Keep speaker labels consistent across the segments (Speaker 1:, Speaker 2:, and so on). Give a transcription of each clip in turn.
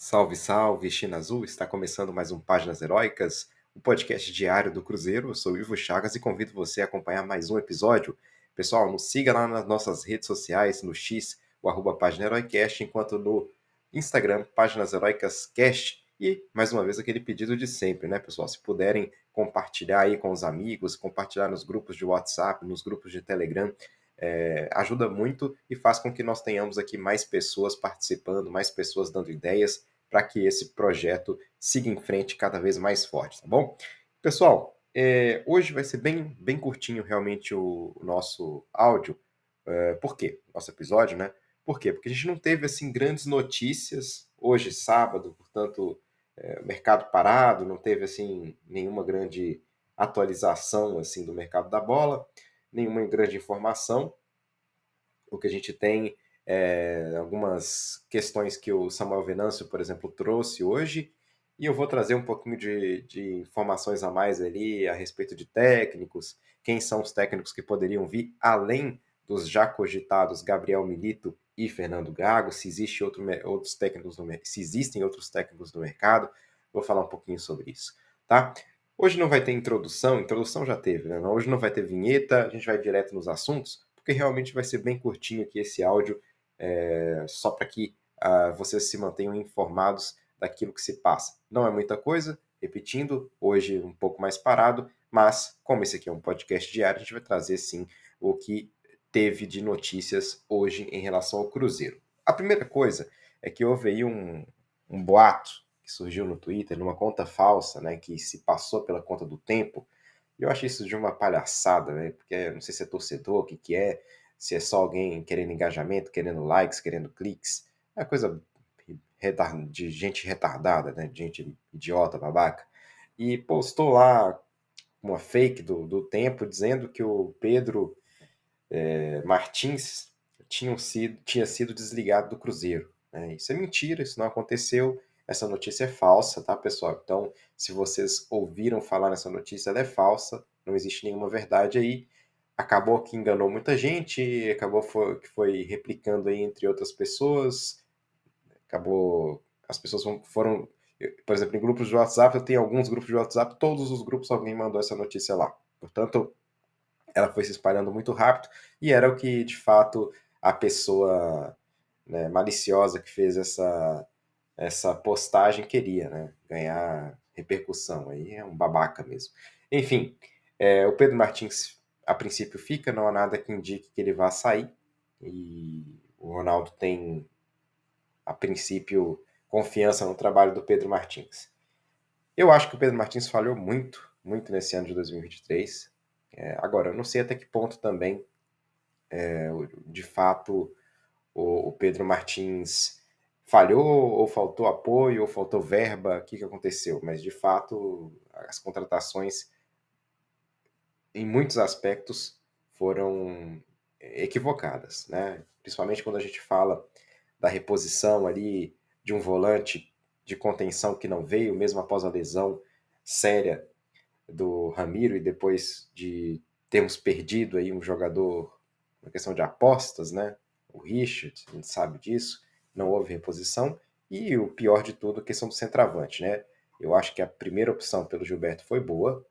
Speaker 1: Salve, salve, China Azul! Está começando mais um Páginas Heróicas, o podcast diário do Cruzeiro. Eu sou Ivo Chagas e convido você a acompanhar mais um episódio. Pessoal, nos siga lá nas nossas redes sociais, no X, o arroba Página Heroicast, enquanto no Instagram, Páginas Heroicas Cast. E, mais uma vez, aquele pedido de sempre, né, pessoal? Se puderem compartilhar aí com os amigos, compartilhar nos grupos de WhatsApp, nos grupos de Telegram, é, ajuda muito e faz com que nós tenhamos aqui mais pessoas participando, mais pessoas dando ideias para que esse projeto siga em frente cada vez mais forte, tá bom? Pessoal, é, hoje vai ser bem, bem curtinho realmente o, o nosso áudio. É, por quê? Nosso episódio, né? Por quê? Porque a gente não teve assim grandes notícias hoje, sábado, portanto, é, mercado parado, não teve assim nenhuma grande atualização assim do mercado da bola nenhuma grande informação. O que a gente tem é algumas questões que o Samuel Venâncio, por exemplo, trouxe hoje, e eu vou trazer um pouquinho de, de informações a mais ali a respeito de técnicos, quem são os técnicos que poderiam vir, além dos já cogitados Gabriel Milito e Fernando Gago, se existe outro, outros técnicos no, se existem outros técnicos no mercado, vou falar um pouquinho sobre isso, tá? Hoje não vai ter introdução, introdução já teve, né? Hoje não vai ter vinheta, a gente vai direto nos assuntos, porque realmente vai ser bem curtinho aqui esse áudio, é, só para que uh, vocês se mantenham informados daquilo que se passa. Não é muita coisa, repetindo, hoje um pouco mais parado, mas como esse aqui é um podcast diário, a gente vai trazer sim o que teve de notícias hoje em relação ao Cruzeiro. A primeira coisa é que houve aí um, um boato que surgiu no Twitter, numa conta falsa, né, que se passou pela conta do tempo. Eu achei isso de uma palhaçada, né, porque não sei se é torcedor, o que, que é, se é só alguém querendo engajamento, querendo likes, querendo cliques. É coisa de gente retardada, né, de gente idiota, babaca. E postou lá uma fake do, do tempo dizendo que o Pedro é, Martins tinha sido, tinha sido desligado do Cruzeiro. Né? Isso é mentira, isso não aconteceu. Essa notícia é falsa, tá, pessoal? Então, se vocês ouviram falar nessa notícia, ela é falsa, não existe nenhuma verdade aí. Acabou que enganou muita gente, acabou que foi replicando aí entre outras pessoas, acabou. As pessoas foram. Por exemplo, em grupos de WhatsApp, eu tenho alguns grupos de WhatsApp, todos os grupos alguém mandou essa notícia lá. Portanto, ela foi se espalhando muito rápido e era o que de fato a pessoa né, maliciosa que fez essa essa postagem queria, né? Ganhar repercussão. Aí é um babaca mesmo. Enfim, é, o Pedro Martins a princípio fica, não há nada que indique que ele vá sair. E o Ronaldo tem, a princípio, confiança no trabalho do Pedro Martins. Eu acho que o Pedro Martins falhou muito, muito nesse ano de 2023. É, agora, eu não sei até que ponto também, é, de fato, o, o Pedro Martins falhou, ou faltou apoio, ou faltou verba, o que, que aconteceu? Mas, de fato, as contratações, em muitos aspectos, foram equivocadas, né? Principalmente quando a gente fala da reposição ali de um volante de contenção que não veio, mesmo após a lesão séria do Ramiro e depois de termos perdido aí um jogador, uma questão de apostas, né? O Richard, a gente sabe disso não houve reposição. E o pior de tudo, a questão do centroavante, né? Eu acho que a primeira opção pelo Gilberto foi boa.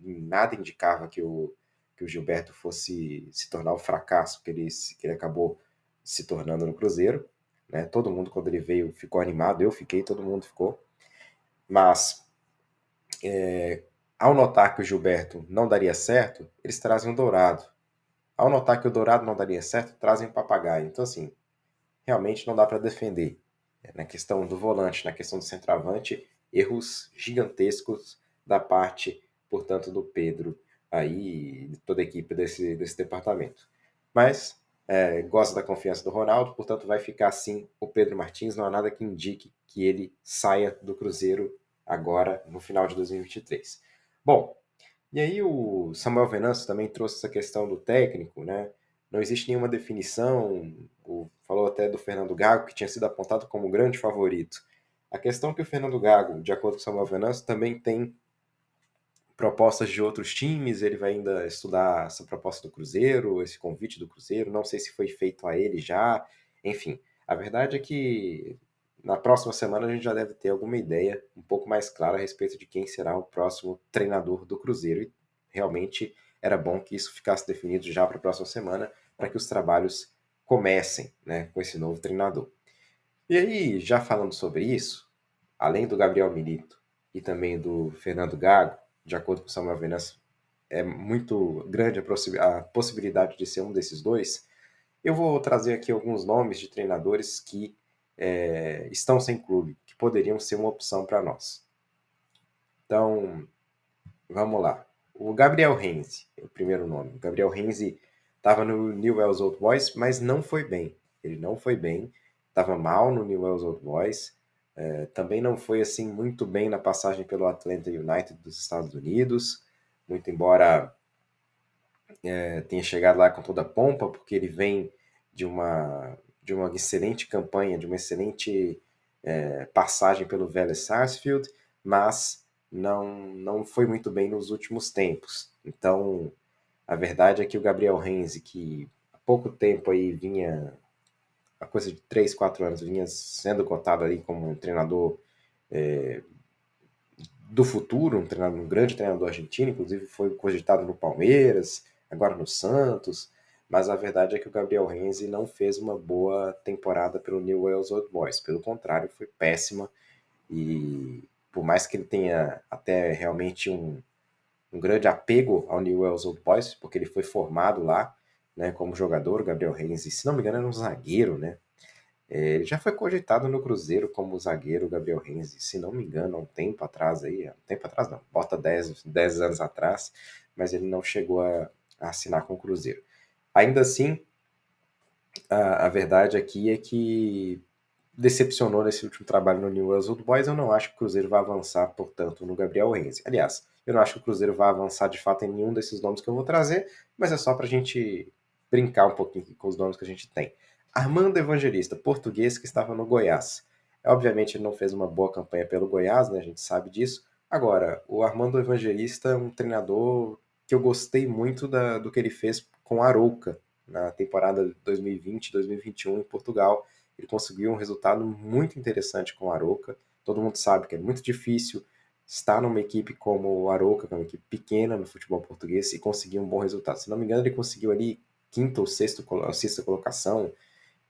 Speaker 1: Nada indicava que o, que o Gilberto fosse se tornar o fracasso que ele, que ele acabou se tornando no Cruzeiro. Né? Todo mundo, quando ele veio, ficou animado. Eu fiquei, todo mundo ficou. Mas, é, ao notar que o Gilberto não daria certo, eles trazem o Dourado. Ao notar que o Dourado não daria certo, trazem o Papagaio. Então, assim, realmente não dá para defender. É, na questão do volante, na questão do centroavante, erros gigantescos da parte, portanto, do Pedro aí, toda a equipe desse, desse departamento. Mas é, gosta da confiança do Ronaldo, portanto vai ficar assim o Pedro Martins, não há nada que indique que ele saia do Cruzeiro agora no final de 2023. Bom, e aí o Samuel Venâncio também trouxe essa questão do técnico, né? não existe nenhuma definição. O, falou até do Fernando Gago, que tinha sido apontado como grande favorito. A questão é que o Fernando Gago, de acordo com o Samuel Venâncio, também tem propostas de outros times, ele vai ainda estudar essa proposta do Cruzeiro, esse convite do Cruzeiro, não sei se foi feito a ele já, enfim. A verdade é que na próxima semana a gente já deve ter alguma ideia um pouco mais clara a respeito de quem será o próximo treinador do Cruzeiro. E realmente era bom que isso ficasse definido já para a próxima semana, para que os trabalhos comecem né, com esse novo treinador. E aí, já falando sobre isso, além do Gabriel Milito e também do Fernando Gago, de acordo com o Samuel Venâncio, é muito grande a, possibilidade de ser um desses dois. Eu vou trazer aqui alguns nomes de treinadores que é, estão sem clube, que poderiam ser uma opção para nós. Então, vamos lá. O Gabriel Renzi, é o primeiro nome. O Gabriel Renzi estava no Newell's Old Boys, mas não foi bem. Ele não foi bem, estava mal no Newell's Old Boys. É, também não foi assim muito bem na passagem pelo Atlanta United dos Estados Unidos, muito embora é, tenha chegado lá com toda a pompa, porque ele vem de uma de uma excelente campanha, de uma excelente é, passagem pelo Vélez Sarsfield, mas não, não foi muito bem nos últimos tempos. Então, a verdade é que o Gabriel Renzi, que há pouco tempo aí vinha, a coisa de 3, 4 anos, vinha sendo cotado ali como um treinador é, do futuro, um, treinador, um grande treinador argentino, inclusive foi cogitado no Palmeiras, agora no Santos, mas a verdade é que o Gabriel Renzi não fez uma boa temporada pelo New Wales Old Boys, pelo contrário, foi péssima e por mais que ele tenha até realmente um, um grande apego ao New Wales Old Boys, porque ele foi formado lá, né, como jogador, Gabriel Renzi, se não me engano era um zagueiro, né, é, ele já foi cogitado no Cruzeiro como zagueiro Gabriel Renzi, se não me engano, há um tempo atrás aí, um tempo atrás não, bota 10, 10 anos atrás, mas ele não chegou a, a assinar com o Cruzeiro. Ainda assim, a, a, verdade aqui é que decepcionou nesse último trabalho no New Old Boys. Eu não acho que o Cruzeiro vai avançar, portanto, no Gabriel Renzi. Aliás, eu não acho que o Cruzeiro vai avançar de fato em nenhum desses nomes que eu vou trazer, mas é só para a gente brincar um pouquinho com os nomes que a gente tem. Armando Evangelista, português que estava no Goiás. Obviamente ele não fez uma boa campanha pelo Goiás, né? A gente sabe disso. Agora, o Armando Evangelista é um treinador que eu gostei muito da, do que ele fez com Arouca na temporada 2020-2021 em Portugal. Ele conseguiu um resultado muito interessante com o Arouca. Todo mundo sabe que é muito difícil estar numa equipe como o Arouca, que é uma equipe pequena no futebol português, e conseguir um bom resultado. Se não me engano, ele conseguiu ali quinta ou sexta, sexta colocação.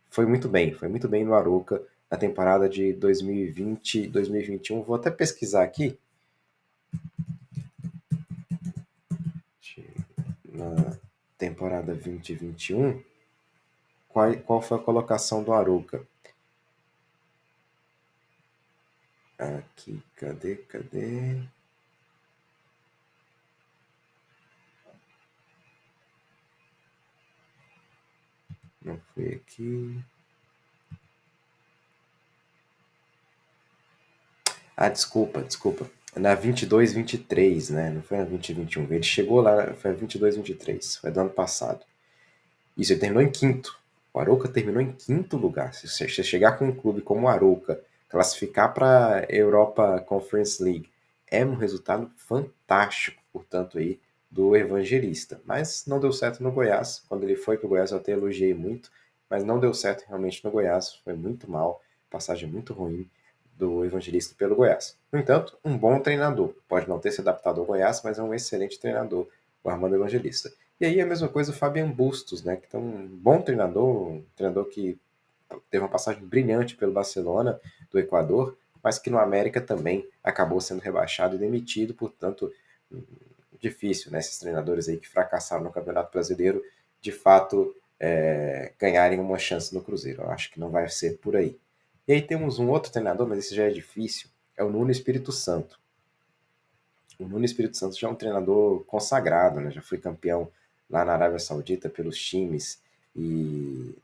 Speaker 1: Foi muito bem, foi muito bem no Arouca na temporada de 2020-2021. Vou até pesquisar aqui. Na temporada 2021, qual, qual foi a colocação do Aruca? Aqui, cadê, cadê? Não foi aqui. Ah, desculpa, desculpa. Na 22, 23, né? Não foi na 20, 21. Ele chegou lá, foi na 22, 23. Foi do ano passado. Isso, ele terminou em quinto. O Arouca terminou em quinto lugar. Se você chegar com um clube como o Arouca, classificar para a Europa Conference League, é um resultado fantástico, portanto, aí, do evangelista. Mas não deu certo no Goiás. Quando ele foi para o Goiás, eu até elogiei muito, mas não deu certo realmente no Goiás. Foi muito mal, passagem muito ruim do Evangelista pelo Goiás. No entanto, um bom treinador. Pode não ter se adaptado ao Goiás, mas é um excelente treinador, o Armando Evangelista. E aí a mesma coisa o Fabian Bustos, né, que é um bom treinador, um treinador que teve uma passagem brilhante pelo Barcelona do Equador, mas que no América também acabou sendo rebaixado e demitido, portanto, difícil, né, esses treinadores aí que fracassaram no Campeonato Brasileiro, de fato, é, ganharem uma chance no Cruzeiro. Eu acho que não vai ser por aí. E aí temos um outro treinador, mas esse já é difícil, é o Nuno Espírito Santo. O Nuno Espírito Santo já é um treinador consagrado, né? já foi campeão lá na Arábia Saudita pelos times e,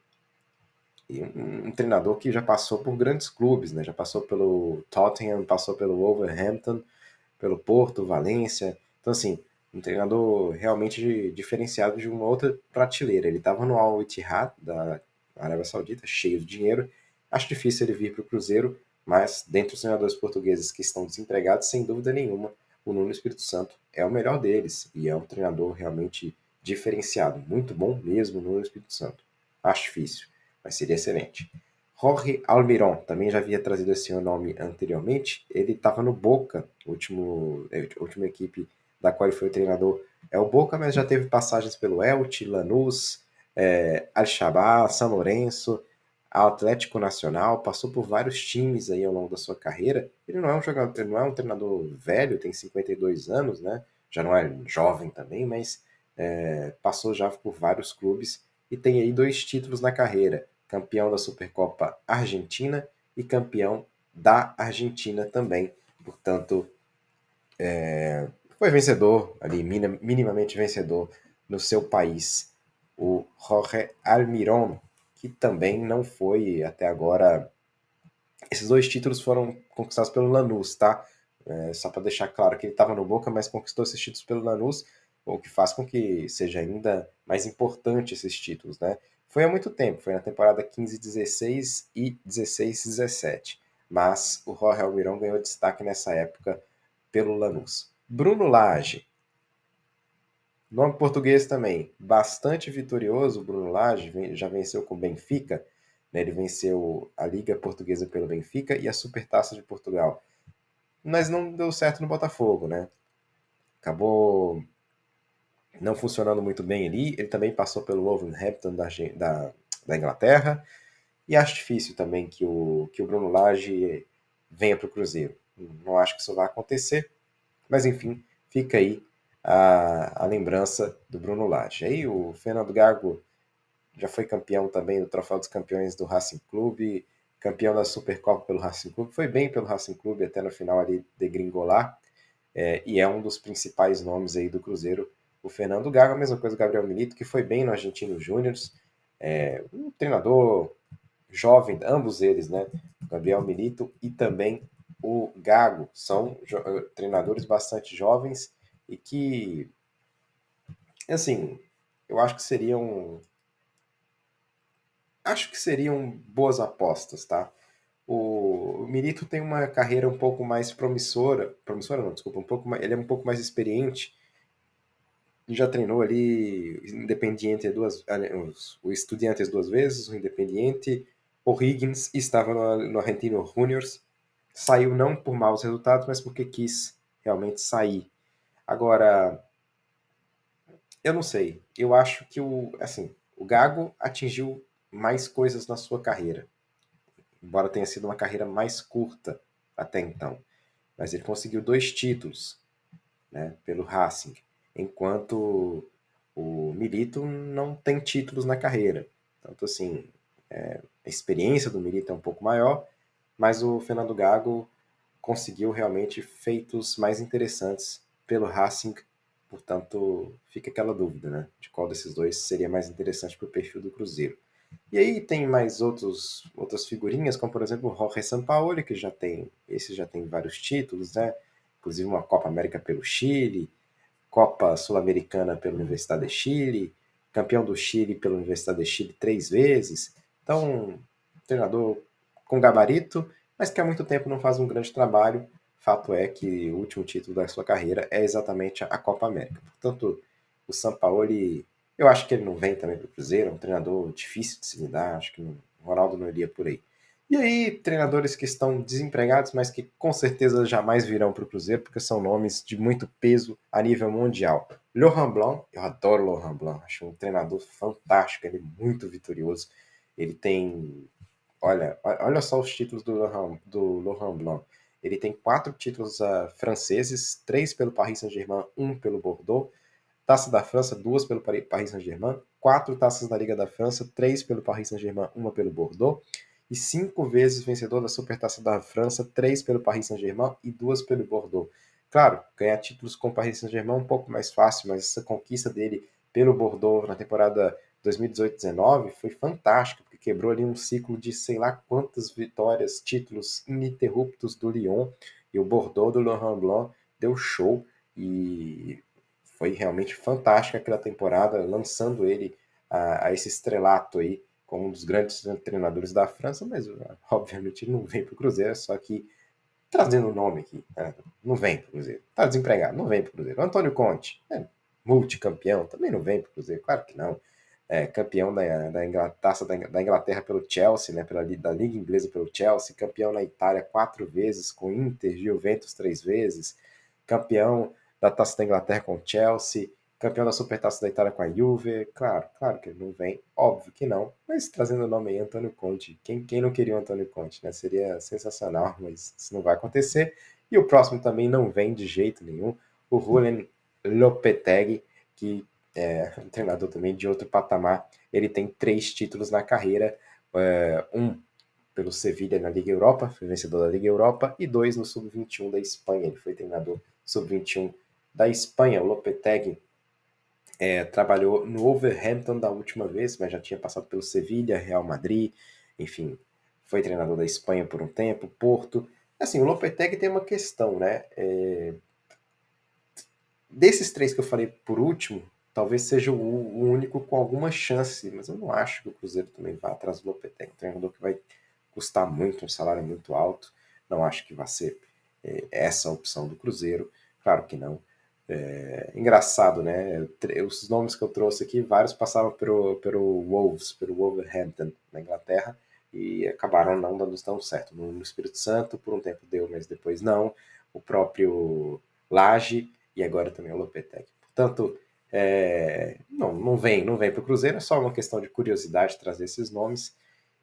Speaker 1: e um, treinador que já passou por grandes clubes, né? já passou pelo Tottenham, passou pelo Wolverhampton, pelo Porto, Valência. Então, assim, um treinador realmente diferenciado de uma outra prateleira. Ele estava no Al Ittihad da Arábia Saudita, cheio de dinheiro, Acho difícil ele vir para o Cruzeiro, mas dentre os treinadores portugueses que estão desempregados, sem dúvida nenhuma, o Nuno Espírito Santo é o melhor deles e é um treinador realmente diferenciado. Muito bom mesmo, Nuno Espírito Santo. Acho difícil, mas seria excelente. Jorge Almiron, também já havia trazido esse nome anteriormente. Ele estava no Boca, último, é, última equipe da qual ele foi o treinador é o Boca, mas já teve passagens pelo Elche, Lanús, é, Al-Shabaab, São Lourenço, Atlético Nacional, passou por vários times aí ao longo da sua carreira. Ele não é um jogador, não é um treinador velho, tem 52 anos, né? Já não é jovem também, mas é, passou já por vários clubes e tem aí dois títulos na carreira: campeão da Supercopa Argentina e campeão da Argentina também. Portanto, é, foi vencedor ali, minimamente vencedor no seu país. O Jorge Almiron, que também não foi até agora. Esses dois títulos foram conquistados pelo Lanús, tá? É, só para deixar claro que ele estava no Boca, mas conquistou esses títulos pelo Lanús, o que faz com que seja ainda mais importante esses títulos, né? Foi há muito tempo, foi na temporada 15-16 e 16-17, mas o Jorge Almirão ganhou destaque nessa época pelo Lanús. Bruno Lage, Nome português também, bastante vitorioso, Bruno Lage, já venceu com o Benfica, né? ele venceu a Liga Portuguesa pelo Benfica e a Supertaça de Portugal. Mas não deu certo no Botafogo, né? Acabou não funcionando muito bem ali. Ele também passou pelo Wolverhampton da, da, da Inglaterra. E acho difícil também que o, que o Bruno Lage venha para o Cruzeiro. Não acho que isso vai acontecer. Mas enfim, fica aí a, a lembrança do Bruno Lage. Aí o Fernando Gago já foi campeão também do Troféu dos Campeões do Racing Clube, campeão da Supercopa pelo Racing Clube, foi bem pelo Racing Clube até no final ali de gringolar, é, e é um dos principais nomes aí do Cruzeiro, o Fernando Gago, a mesma coisa o Gabriel Milito, que foi bem no Argentino Júnior, é, um treinador jovem, ambos eles, né, Gabriel Milito e também o Gago, são treinadores bastante jovens, e que, assim, eu acho que seriam. Acho que seriam boas apostas, tá? O Milito tem uma carreira um pouco mais promissora, promissora não, desculpa, um pouco mais, ele é um pouco mais experiente, já treinou ali Independiente duas, o Estudiantes duas vezes, o Independiente, o Higgins estava no, no Argentino Juniors, saiu não por maus resultados, mas porque quis realmente sair. Agora, eu não sei. Eu acho que o, assim, o Gago atingiu mais coisas na sua carreira. Embora tenha sido uma carreira mais curta até então. Mas ele conseguiu dois títulos né, pelo Racing, enquanto o Milito não tem títulos na carreira. Tanto assim, é, a experiência do Milito é um pouco maior, mas o Fernando Gago conseguiu realmente feitos mais interessantes pelo Racing, portanto, fica aquela dúvida, né? De qual desses dois seria mais interessante para o perfil do Cruzeiro. E aí tem mais outros, outras figurinhas, como por exemplo o Jorge Sampaoli, que já tem, esse já tem vários títulos, né? Inclusive uma Copa América pelo Chile, Copa Sul-Americana pela Universidade de Chile, campeão do Chile pela Universidade de Chile três vezes. Então, treinador com gabarito, mas que há muito tempo não faz um grande trabalho fato é que o último título da sua carreira é exatamente a Copa América. Portanto, o Sampaoli, eu acho que ele não vem também para o Cruzeiro, é um treinador difícil de se lidar, acho que o Ronaldo não iria por aí. E aí, treinadores que estão desempregados, mas que com certeza jamais virão para o Cruzeiro, porque são nomes de muito peso a nível mundial. Laurent Blanc, eu adoro Laurent Blanc, acho um treinador fantástico, ele é muito vitorioso. Ele tem. Olha, olha só os títulos do Laurent, do Laurent Blanc. Ele tem quatro títulos uh, franceses, três pelo Paris Saint-Germain, um pelo Bordeaux. Taça da França, duas pelo Paris Saint-Germain. Quatro taças da Liga da França, três pelo Paris Saint-Germain, uma pelo Bordeaux. E cinco vezes vencedor da Supertaça da França, três pelo Paris Saint-Germain e duas pelo Bordeaux. Claro, ganhar títulos com o Paris Saint-Germain é um pouco mais fácil, mas essa conquista dele pelo Bordeaux na temporada 2018-19 foi fantástica, porque quebrou ali um ciclo de sei lá quantas vitórias, títulos ininterruptos do Lyon, e o Bordeaux do Laurent Blanc deu show, e foi realmente fantástica aquela temporada, lançando ele a, a esse estrelato aí, um dos grandes treinadores da França, mas obviamente ele não vem para o Cruzeiro, só que trazendo o nome aqui, né? não vem para o Cruzeiro, está desempregado, não vem para o Cruzeiro. Antônio Conte, é multicampeão, também não vem para o Cruzeiro, claro que não. é, campeão da, da taça da, Inglaterra pelo Chelsea, né, pela da Liga Inglesa pelo Chelsea, campeão na Itália quatro vezes, com Inter, Juventus três vezes, campeão da taça da Inglaterra com Chelsea, campeão da Supertaça da Itália com a Juve, claro, claro que ele não vem, óbvio que não, mas trazendo o nome aí, Antônio Conte, quem, quem não queria o Antônio Conte, né, seria sensacional, mas isso não vai acontecer, e o próximo também não vem de jeito nenhum, o Julian Lopetegui, que é um treinador também de outro patamar. Ele tem três títulos na carreira, é, um pelo Sevilha na Liga Europa, foi vencedor da Liga Europa, e dois no Sub-21 da Espanha. Ele foi treinador Sub-21 da Espanha. O Lopetegui é, trabalhou no Wolverhampton da última vez, mas já tinha passado pelo Sevilha, Real Madrid, enfim, foi treinador da Espanha por um tempo, Porto. Assim, o Lopetegui tem uma questão, né? É... Desses três que eu falei por último, talvez seja o, o, único com alguma chance, mas eu não acho que o Cruzeiro também vá atrás do Lopetegui, um treinador que vai custar muito, um salário muito alto, não acho que vai ser é, essa a opção do Cruzeiro, claro que não. É, engraçado, né? Os nomes que eu trouxe aqui, vários passavam pelo, pelo Wolves, pelo Wolverhampton, na Inglaterra, e acabaram não dando tão certo. No, Espírito Santo, por um tempo deu, mas depois não. O próprio Laje e agora também o Lopetegui. Portanto, é, não, não vem, não vem para o Cruzeiro, é só uma questão de curiosidade trazer esses nomes.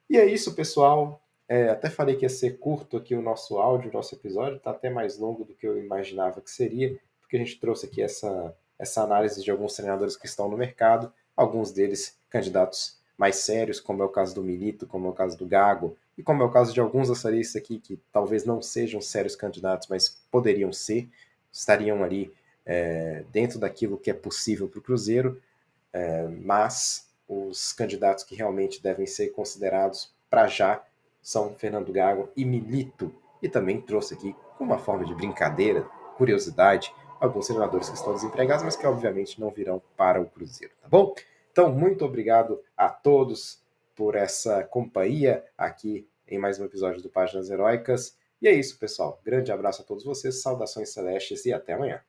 Speaker 1: E é isso, pessoal. É, até falei que ia ser curto aqui o nosso áudio, o nosso episódio, está até mais longo do que eu imaginava que seria, porque a gente trouxe aqui essa, essa análise de alguns treinadores que estão no mercado, alguns deles candidatos mais sérios, como é o caso do Milito, como é o caso do Gago, e como é o caso de alguns açaristas aqui que talvez não sejam sérios candidatos, mas poderiam ser, estariam ali é, dentro daquilo que é possível para o Cruzeiro, é, mas os candidatos que realmente devem ser considerados para já são Fernando Gago e Milito. E também trouxe aqui, com uma forma de brincadeira, curiosidade, alguns treinadores que estão desempregados, mas que obviamente não virão para o Cruzeiro, tá bom? Então, muito obrigado a todos por essa companhia aqui em mais um episódio do Páginas Heróicas. E é isso, pessoal. Grande abraço a todos vocês, saudações celestes e até amanhã.